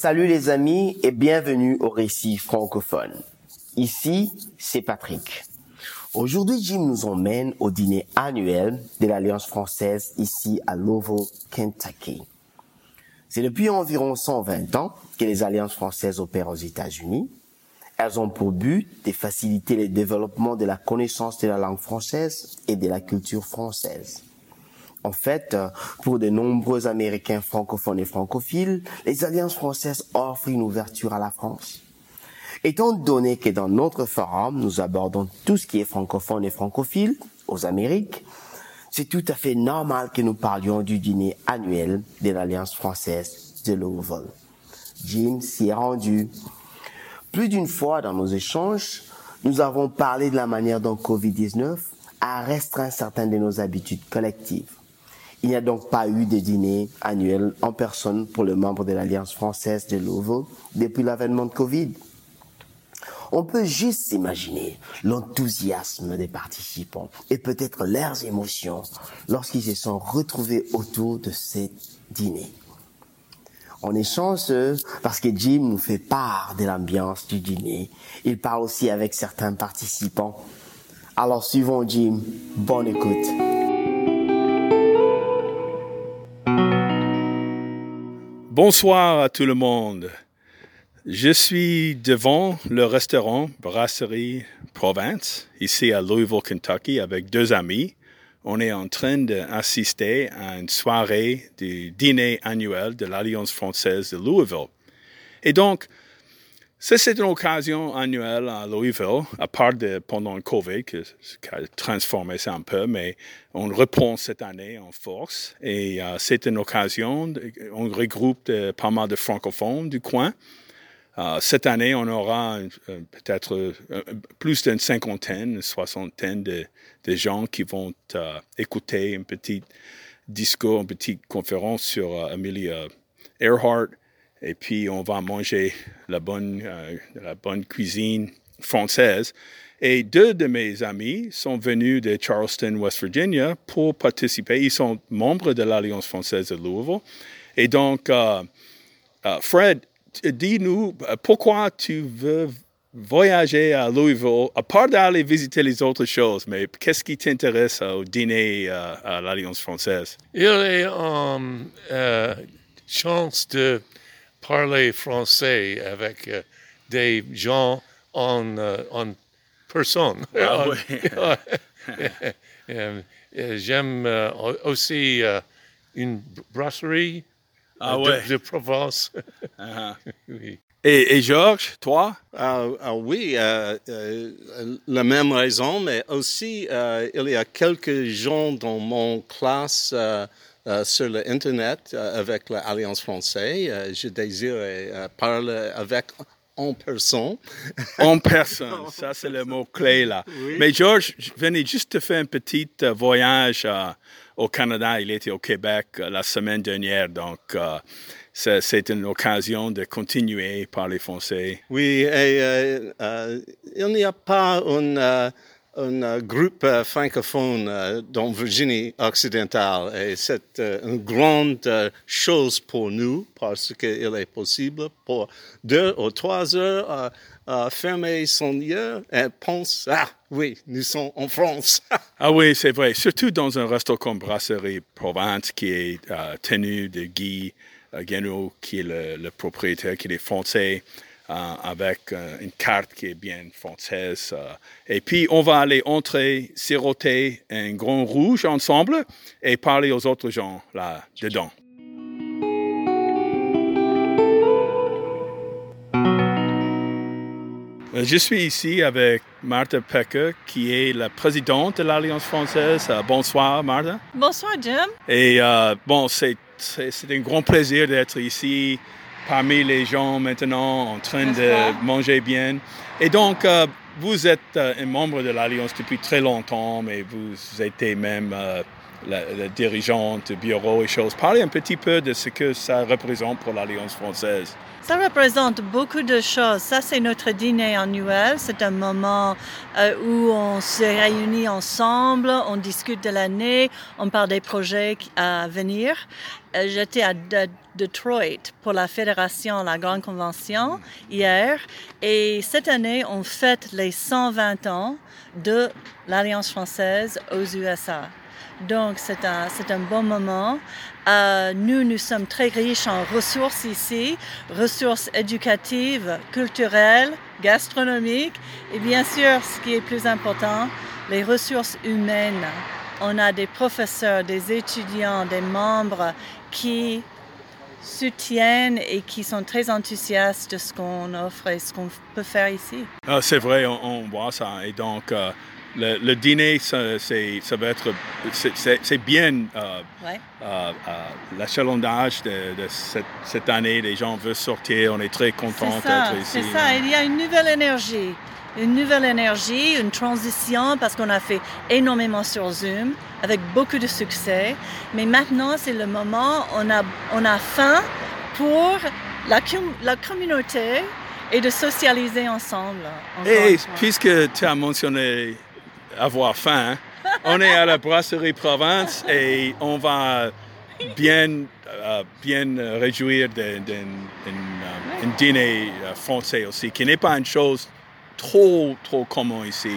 Salut les amis et bienvenue au récit francophone. Ici, c'est Patrick. Aujourd'hui, Jim nous emmène au dîner annuel de l'Alliance française ici à Louisville, Kentucky. C'est depuis environ 120 ans que les alliances françaises opèrent aux États-Unis. Elles ont pour but de faciliter le développement de la connaissance de la langue française et de la culture française. En fait, pour de nombreux Américains francophones et francophiles, les alliances françaises offrent une ouverture à la France. Étant donné que dans notre forum, nous abordons tout ce qui est francophone et francophile aux Amériques, c'est tout à fait normal que nous parlions du dîner annuel de l'Alliance française de Louisville. Jim s'y est rendu. Plus d'une fois dans nos échanges, nous avons parlé de la manière dont Covid-19 a restreint certaines de nos habitudes collectives. Il n'y a donc pas eu de dîner annuel en personne pour le membre de l'Alliance française de Louisville depuis l'avènement de Covid. On peut juste s'imaginer l'enthousiasme des participants et peut-être leurs émotions lorsqu'ils se sont retrouvés autour de ces dîners. On est chanceux parce que Jim nous fait part de l'ambiance du dîner. Il parle aussi avec certains participants. Alors suivons Jim. Bonne écoute. Bonsoir à tout le monde. Je suis devant le restaurant Brasserie Provence, ici à Louisville, Kentucky, avec deux amis. On est en train d'assister à une soirée du dîner annuel de l'Alliance française de Louisville. Et donc, c'est une occasion annuelle à Louisville, à part de pendant le COVID, qui a transformé ça un peu, mais on reprend cette année en force. Et euh, c'est une occasion, on regroupe pas mal de francophones du coin euh, cette année, on aura peut-être euh, plus d'une cinquantaine, une soixantaine de, gens qui vont écouter un petit discours, une petite conférence sur Amelia Earhart. Et puis, on va manger la bonne, la bonne cuisine française. Et deux de mes amis sont venus de Charleston, West Virginia, pour participer. Ils sont membres de l'Alliance française de Louisville. Et donc, Fred dis-nous euh, pourquoi tu veux voyager à Louisville, à part d'aller visiter les autres choses, mais qu'est-ce qui t'intéresse au dîner euh, à l'Alliance française? Il une euh, chance de parler français avec des gens en, en personne. Ah, J'aime aussi une brasserie ah ouais. de, Provence. Uh-huh. oui. Et, et, Georges, toi? Ah, ah oui, euh, euh, la même raison, mais aussi euh, il y a quelques gens dans mon classe euh, euh, sur l'Internet avec l'Alliance française. je désire parler avec en personne. En personne, ça c'est le mot-clé là. Oui. Mais Georges, je venais juste de faire un petit voyage au Canada, il était au Québec euh, la semaine dernière, donc euh, c'est une occasion de continuer par les Français. Oui, et euh, il n'y a pas un, un groupe francophone dans Virginie occidentale et c'est une grande chose pour nous parce qu'il est possible pour deux ou trois heures fermer son yeux et pense ah oui nous sommes en France. ah oui c'est vrai surtout dans un restaurant comme Brasserie Provence qui est euh, tenu de Guy euh, Guénaud qui est le, propriétaire qui est français. Euh, avec une carte qui est bien française. et puis, on va aller entrer, siroter un grand rouge ensemble et parler aux autres gens là-dedans. Euh, Je suis ici avec Martha Pecker, qui est la présidente de l'Alliance française. Euh, bonsoir, Martha. Bonsoir, Jim. Et euh, bon, c'est c'est c'est un grand plaisir d'être ici parmi les gens maintenant en train de manger bien. Et donc, euh, vous êtes euh, un membre de l'Alliance depuis très longtemps, mais vous étiez même euh, la, la dirigeante du bureau et choses. Parlez un petit peu de ce que ça représente pour l'Alliance française. Ça représente beaucoup de choses. Ça, c'est notre dîner annuel. C'est un moment euh, où on se réunit ensemble, on discute de l'année, on parle des projets à venir. Euh, J'étais à De- Detroit pour la fédération, la grande convention hier. Et cette année, on fête les 120 ans de l'Alliance française aux USA. Donc, c'est un, c'est un bon moment. Euh, nous, nous sommes très riches en ressources ici, ressources éducatives, culturelles, gastronomiques et bien sûr, ce qui est plus important, les ressources humaines. On a des professeurs, des étudiants, des membres qui soutiennent et qui sont très enthousiastes de ce qu'on offre et ce qu'on peut faire ici. Ah, c'est vrai, on, voit ça. Et donc, euh, le, le dîner, ça, c'est- ça va être. c'est- bien euh, Ouais. euh, euh, l'achalandage de, de cette, cette année. Les gens veulent sortir. On est très contents C'est ça, d'être ici. c'est ça. Il y a une nouvelle énergie. Une nouvelle énergie, une transition parce qu'on a fait énormément sur Zoom avec beaucoup de succès. Mais maintenant, c'est le moment, on a, on a faim pour la, com- la communauté et de socialiser ensemble. Et puisque tu as mentionné avoir faim, on est à la brasserie Provence et on va bien, euh, bien réjouir d'un euh, dîner euh, français aussi, qui n'est pas une chose trop, trop commune ici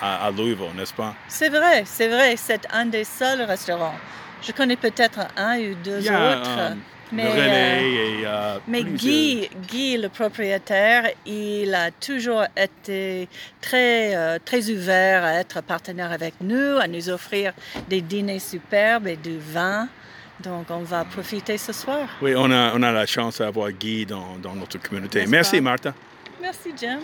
à, Louisville, n'est-ce pas? C'est vrai, c'est vrai. C'est un des seuls restaurants. Je connais peut-être un ou deux autres. Mais, le euh, et euh, Mais Guy, Guy, le propriétaire, il a toujours été très, euh, très ouvert à être partenaire avec nous, à nous offrir des dîners superbes et du vin. Donc, on va profiter ce soir. Oui, on a, on a la chance d'avoir Guy dans, dans notre communauté. Merci? Martha. Merci, Jim.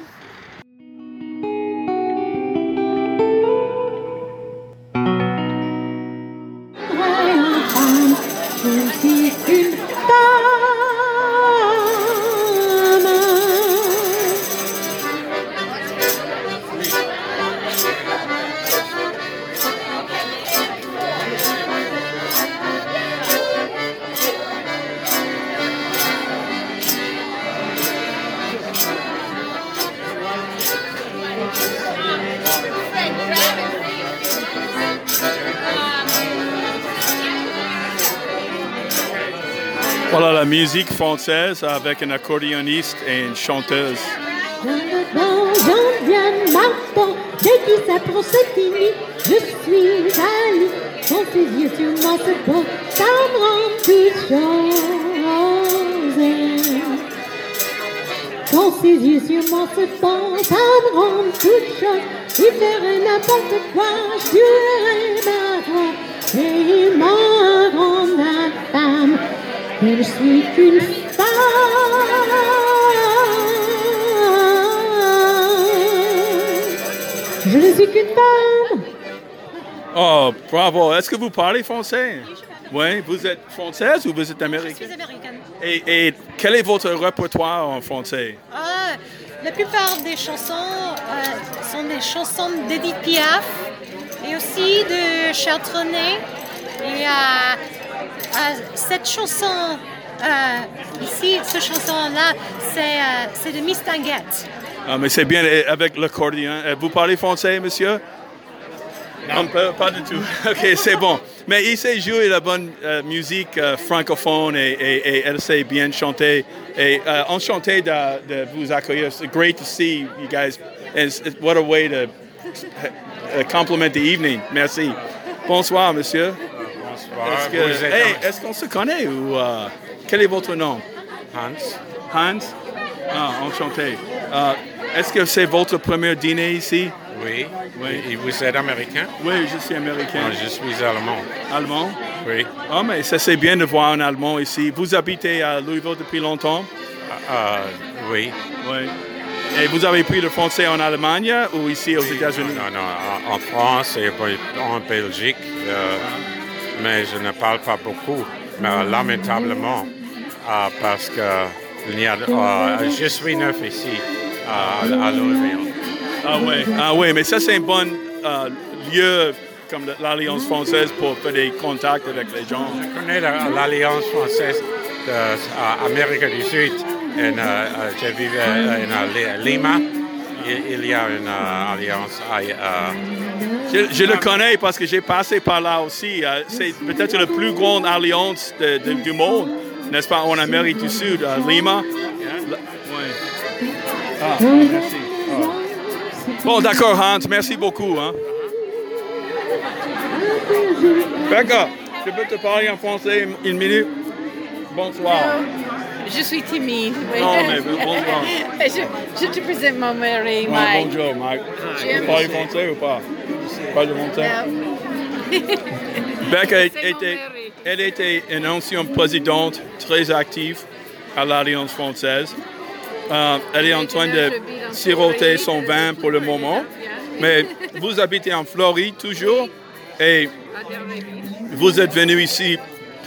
La musique française avec un accordéoniste et une chanteuse. Dès qu'il s'approche, c'est fini. Je suis lui. Quand ses yeux moi se posent, ça me rend toute chose. Quand ses yeux sur moi se posent, ça me rend toute chose. Il ferait n'importe quoi, je tuerais ma voix. Et m'en ma femme. Je suis qu'une femme. Je ne suis qu'une femme. Oh, bravo. Est-ce que vous parlez français? Oui, vous êtes française ou vous êtes américaine? américaine. Et, et quel est votre répertoire en français? Ah, la plupart des chansons euh, sont des chansons d'Edith Piaf et aussi de Charles Trenet. Et euh, cette chanson euh, ici, cette chanson-là, c'est euh, c'est de Miss Tanguette. Ah, mais c'est bien avec l'accordéon. Euh, Vous parlez français, monsieur? Non, pas, pas du tout. OK, c'est bon. Mais il sait jouer la bonne euh, musique euh, francophone et, et- et elle sait bien chanter. Et euh, enchanté de, de vous accueillir. It's great to see you guys. And what a way to uh, compliment the evening. Merci. Bonsoir, monsieur. Est-ce que- hey, est-ce qu'on se connaît ou euh, quel est votre nom? Hans. Hans? Ah, enchanté. Euh, est-ce que c'est votre premier dîner ici? Oui. Oui. Et vous êtes américain? Oui, je suis américain. Non, je suis allemand. Allemand? Oui. Ah, mais ça c'est bien de voir un Allemand ici. Vous habitez à Louisville depuis longtemps? Ah, oui. Oui. Et vous avez pris le français en Allemagne ou ici aux États-Unis? Non, non, en, en France et en Belgique, euh, mais je ne parle pas beaucoup, mais euh, lamentablement, euh, parce que il y a, euh, je suis neuf ici à, à Louisville. Ah oui, ah ouais, mais ça c'est un bon euh, lieu comme l'Alliance française pour faire des contacts avec les gens. Je connais la- l'Alliance française d'Amérique du Sud. Euh, euh, vivais en Li- Lima. Il, y a une euh, alliance. à- euh, Je, je le connais parce que j'ai passé par là aussi. Euh, C'est peut-être la plus grande alliance de- de- du monde, n'est-ce pas, en Amérique du Sud, à Lima. La- ouais. Ah, merci. Ah. Bon, d'accord, Hans, merci beaucoup. Hein. Becca, je peux te parler en français une minute? Bonsoir. Je suis timide. oui. Non, mais bonsoir. je, je te présente mon mari, Ouais, Mike. bonjour, Mike. Vous parlez monsieur. français ou pas? Pas de français? Euh, Becca était, elle était une ancienne présidente très active à l'Alliance française. Euh, elle est en train de siroter son vin pour le moment. Mais vous habitez en Floride toujours et vous êtes venu ici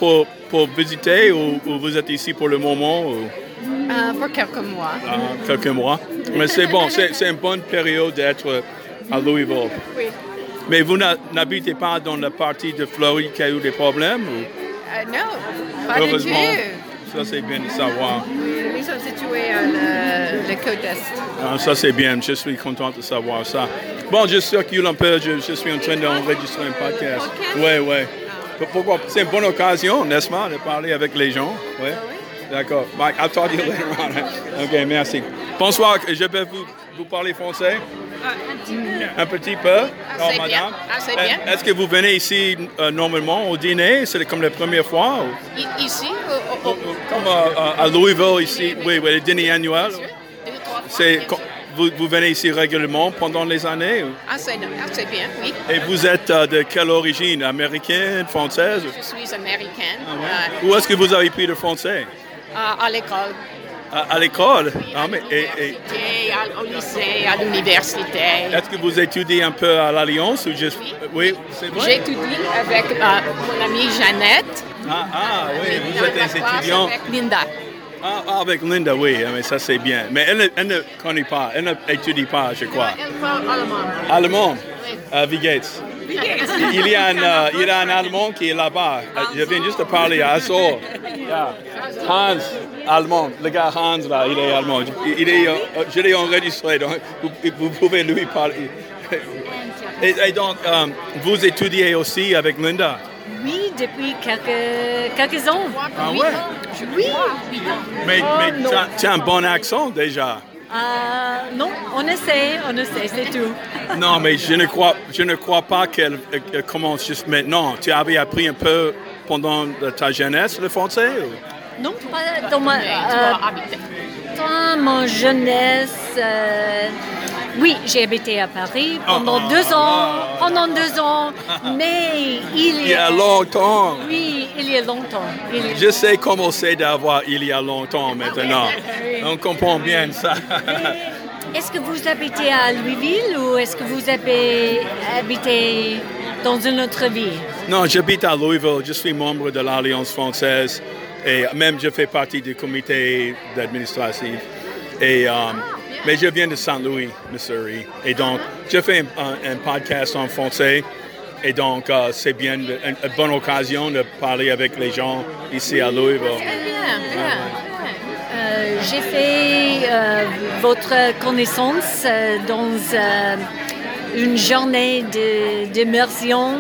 pour, pour visiter ou, ou vous êtes ici pour le moment ou? Euh, pour quelques mois. euh, quelques mois. Mais c'est bon, c'est une bonne période d'être à Louisville. Oui. Mais vous n'habitez pas dans la partie de Floride qui a eu des problèmes ou? Euh, non, pas du Heureusement, tout. ça c'est bien de savoir. Nous sommes situés à la, la côte est. Ah, ça c'est bien, je suis content de savoir ça. Bon, je circule un peu, je, je suis en train d'enregistrer un podcast. Oui, oui. Pourquoi? C'est une bonne occasion, n'est-ce pas, de parler avec les gens. Oui. D'accord. Mike, I'll talk to you later on. OK, merci. Bonsoir, je vais vous, vous parler français. Un petit peu. Bien. Ah, c'est bien. Est-ce que vous venez ici euh, normalement au dîner? C'est comme la première fois? ou- Ici, au- au- au- Comme euh, à Louisville ici, oui, oui, le dîner annuel. C'est vous, vous venez ici régulièrement pendant les années? Ah, c'est bien, oui. Et vous êtes euh, de quelle origine? Américaine, française? Je suis américaine. Ah Où est-ce que vous avez pris le français? Euh, à l'école. À, à l'école? Ah, mais, et- et au lycée, à l'université. est-ce que vous étudiez un peu à l'Alliance ou juste... Oui, c'est vrai? J'étudie avec euh, mon amie Jeannette. Ah, ah, oui, vous êtes étudiants. Avec Linda. Ah, ah, avec Linda, oui, ah, mais ça c'est bien. Mais elle, ne- elle ne connaît pas, elle n'étudie pas, je crois. Elle parle allemand. Allemand, Oui. à Vigates. Il y, a un, euh, il y a un Allemand qui est là-bas. Euh, Je viens juste de parler à Assor. Yeah. Hans, allemand. Le gars Hans, là, il est allemand. Il, il est, euh, je l'ai enregistré, donc vous, vous pouvez lui parler. Et, et donc, euh, vous étudiez aussi avec Linda? Oui, depuis quelques, quelques ans. Ah oui. ouais? Oui. Mais, Oh, mais tu as- un bon accent déjà. Euh, non, on essaie, on essaie, c'est tout. Non, mais je ne crois, je ne crois pas qu'elle commence juste maintenant. Tu avais appris un peu pendant ta jeunesse le français? ou? Non, pas dans ma, tu euh, dans mon jeunesse. euh, oui, j'ai habité à Paris pendant Oh, deux oh, ans, oh, pendant deux ans, mais il Il y a longtemps. Oui, il y a longtemps. Il y a- Je sais comment c'est d'avoir il y a longtemps maintenant. Oui. On comprend bien ça. Est-ce que vous habitez à Louisville ou est-ce que vous avez habité dans une autre ville? Non, j'habite à Louisville. Je suis membre de l'Alliance française et même je fais partie du comité d'administration. Et, euh, mais je viens de Saint Louis, Missouri. Et donc, je fais un, un- un podcast en français. Et donc, euh, c'est bien de- une, une bonne occasion de parler avec les gens ici à Louisville. Bien, bien. Euh, j'ai fait euh, votre connaissance euh, dans une journée de- d'immersion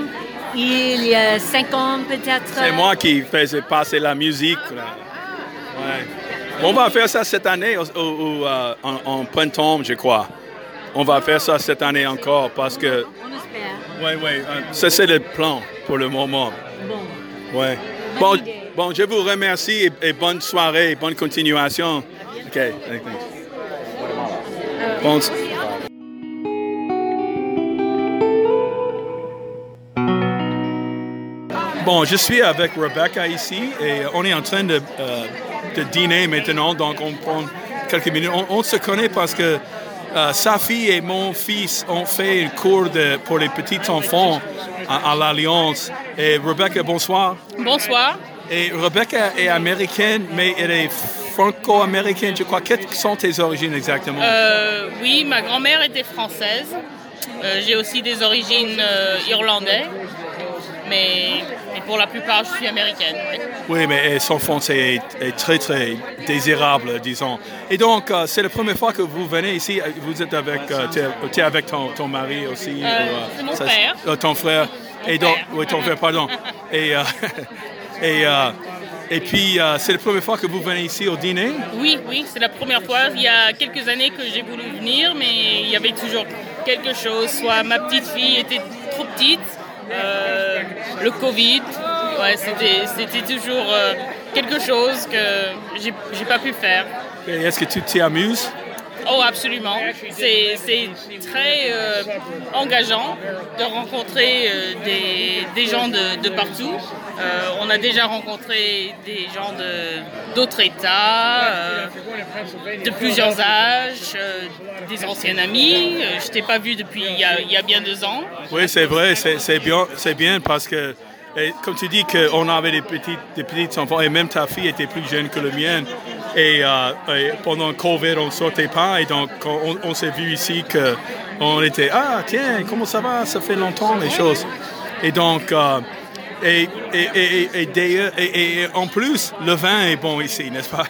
il y a cinq ans peut-être. C'est moi qui faisais passer la musique. là. Ouais. On va faire ça cette année au- euh, en, en printemps, je crois. On va faire ça cette année encore parce que, On espère. oui, oui, euh, ça c'est le plan pour le moment. Bon. Ouais. Bon, je vous remercie et, et bonne soirée, bonne continuation. OK. Bon, Bon, je suis avec Rebecca ici et on est en train de, euh, de dîner maintenant, donc on prend quelques minutes. On, on se connaît parce que euh, sa fille et mon fils ont fait un cours de, pour les petits enfants à, à l'Alliance. Et Rebecca, bonsoir. Bonsoir. Et Rebecca est américaine, mais elle est franco-américaine, je crois. Quelles sont tes origines exactement? Euh, oui, ma grand-mère était française. Euh, J'ai aussi des origines irlandaises. Mais, mais pour la plupart, je suis américaine. oui. Oui, mais euh, son français est, est très, très désirable, disons. Et donc, euh, c'est la première fois que vous venez ici. euh, Vous êtes avec, euh, t'es avec ton, ton mari aussi euh, c'est mon ça- frère. ton frère. et donc, frère. oui, ton frère, pardon. et, et, et puis, euh, c'est la première fois que vous venez ici au dîner? Oui, oui, c'est la première fois. Il y a quelques années que j'ai voulu venir, mais il y avait toujours quelque chose. Soit ma petite fille était trop petite, le Covid, ouais, c'était toujours euh, quelque chose que j'ai pas pu faire. Est-ce que tu t'y amuses? Oh, absolument. C'est très euh, engageant de rencontrer euh, des, des gens de, partout. Euh, on a déjà rencontré des gens d'autres États, de plusieurs âges, des anciens amis. Je t'ai pas vu depuis il y a, y a bien deux ans. Oui, c'est vrai, c'est bien, bien parce que, et comme tu dis qu'on avait des petits, des petits enfants et même ta fille était plus jeune que le mien. Et, euh, et pendant le Covid, on ne sortait pas et donc on, s'est vu ici que on était ah tiens comment ça va, ça fait longtemps les choses. Et donc euh, et- et en plus le vin est bon ici, n'est-ce pas?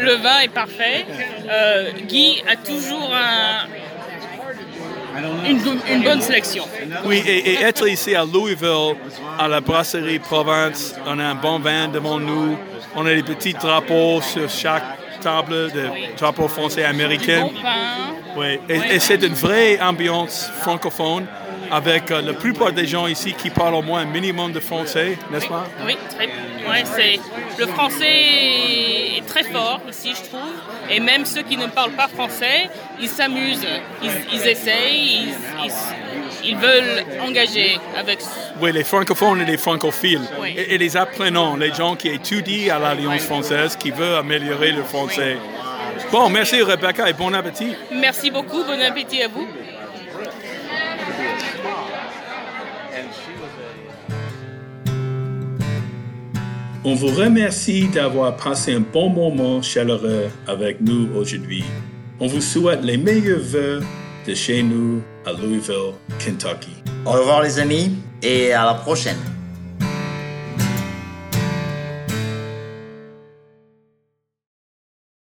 Le vin est parfait. Euh, Guy a toujours un- une, bo- une bonne sélection. Oui, et, et être ici à Louisville, à la brasserie Provence, on a un bon vin devant nous. On a des petits drapeaux sur chaque table, de drapeaux français et américains. Bon. Oui, et, et c'est une vraie ambiance francophone avec euh, la plupart des gens ici qui parlent au moins un minimum de français, n'est-ce pas? Oui, très, ouais, c'est, le français est très fort ici, je trouve. Et même ceux qui ne parlent pas français, ils s'amusent, ils, ils essayent, ils, ils- ils veulent engager avec. Oui, les francophones et les francophiles. Oui. Et, et les apprenants, les gens qui étudient à l'Alliance française, qui veulent améliorer le français. Bon, merci Rebecca et bon appétit. Merci beaucoup, bon appétit à vous. On vous remercie d'avoir passé un bon moment chaleureux avec nous aujourd'hui. On vous souhaite les meilleurs vœux de chez nous à Louisville, Kentucky. Au revoir les amis et à la prochaine.